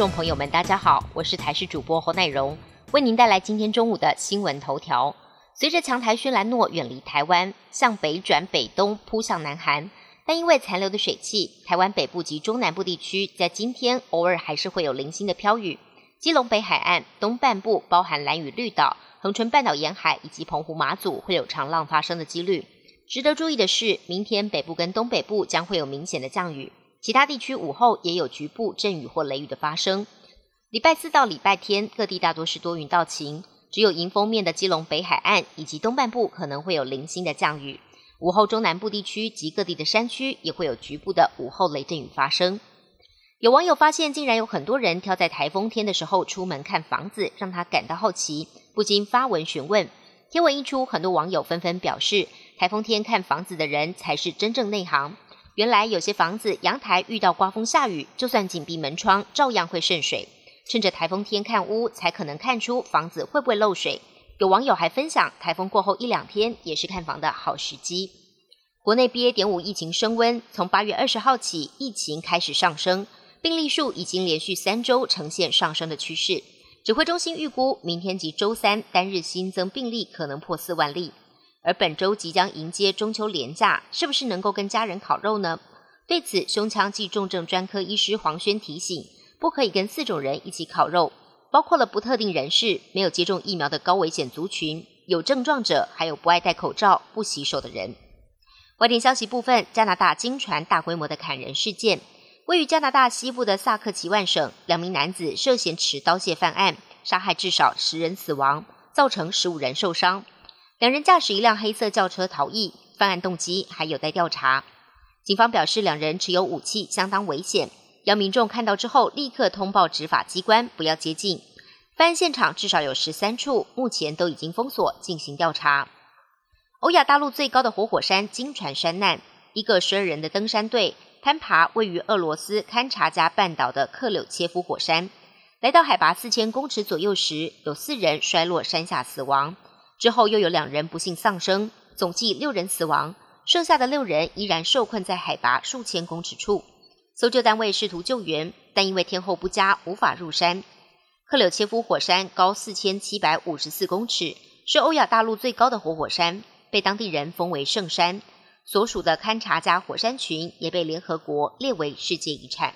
众朋友们，大家好，我是台视主播侯乃荣，为您带来今天中午的新闻头条。随着强台轩兰诺远离台湾，向北转北东扑向南韩，但因为残留的水汽，台湾北部及中南部地区在今天偶尔还是会有零星的飘雨。基隆北海岸东半部，包含蓝屿绿岛、恒春半岛沿海以及澎湖马祖，会有长浪发生的几率。值得注意的是，明天北部跟东北部将会有明显的降雨。其他地区午后也有局部阵雨或雷雨的发生。礼拜四到礼拜天，各地大多是多云到晴，只有迎风面的基隆北海岸以及东半部可能会有零星的降雨。午后中南部地区及各地的山区也会有局部的午后雷阵雨发生。有网友发现，竟然有很多人挑在台风天的时候出门看房子，让他感到好奇，不禁发文询问。贴文一出，很多网友纷纷表示，台风天看房子的人才是真正内行。原来有些房子阳台遇到刮风下雨，就算紧闭门窗，照样会渗水。趁着台风天看屋，才可能看出房子会不会漏水。有网友还分享，台风过后一两天也是看房的好时机。国内 BA. 点五疫情升温，从八月二十号起，疫情开始上升，病例数已经连续三周呈现上升的趋势。指挥中心预估，明天及周三单日新增病例可能破四万例。而本周即将迎接中秋连假，是不是能够跟家人烤肉呢？对此，胸腔暨重症专科医师黄轩提醒，不可以跟四种人一起烤肉，包括了不特定人士、没有接种疫苗的高危险族群、有症状者，还有不爱戴口罩、不洗手的人。外电消息部分，加拿大经传大规模的砍人事件，位于加拿大西部的萨克奇万省，两名男子涉嫌持刀械犯案，杀害至少十人死亡，造成十五人受伤。两人驾驶一辆黑色轿车逃逸，犯案动机还有待调查。警方表示，两人持有武器，相当危险，要民众看到之后立刻通报执法机关，不要接近。犯案现场至少有十三处，目前都已经封锁进行调查。欧亚大陆最高的活火山金船山难，一个十二人的登山队攀爬位于俄罗斯堪察加半岛的克柳切夫火山，来到海拔四千公尺左右时，有四人摔落山下死亡。之后又有两人不幸丧生，总计六人死亡，剩下的六人依然受困在海拔数千公尺处。搜救单位试图救援，但因为天候不佳，无法入山。克柳切夫火山高四千七百五十四公尺，是欧亚大陆最高的活火山，被当地人封为圣山。所属的勘察加火山群也被联合国列为世界遗产。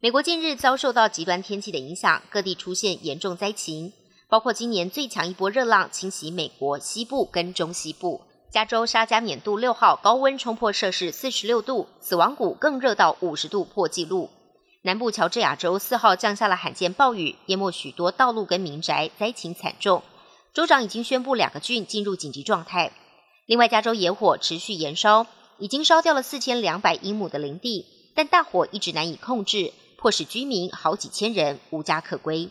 美国近日遭受到极端天气的影响，各地出现严重灾情。包括今年最强一波热浪侵袭美国西部跟中西部，加州沙加缅度六号高温冲破摄氏四十六度，死亡谷更热到五十度破纪录。南部乔治亚州四号降下了罕见暴雨，淹没许多道路跟民宅，灾情惨重。州长已经宣布两个郡进入紧急状态。另外，加州野火持续延烧，已经烧掉了四千两百英亩的林地，但大火一直难以控制，迫使居民好几千人无家可归。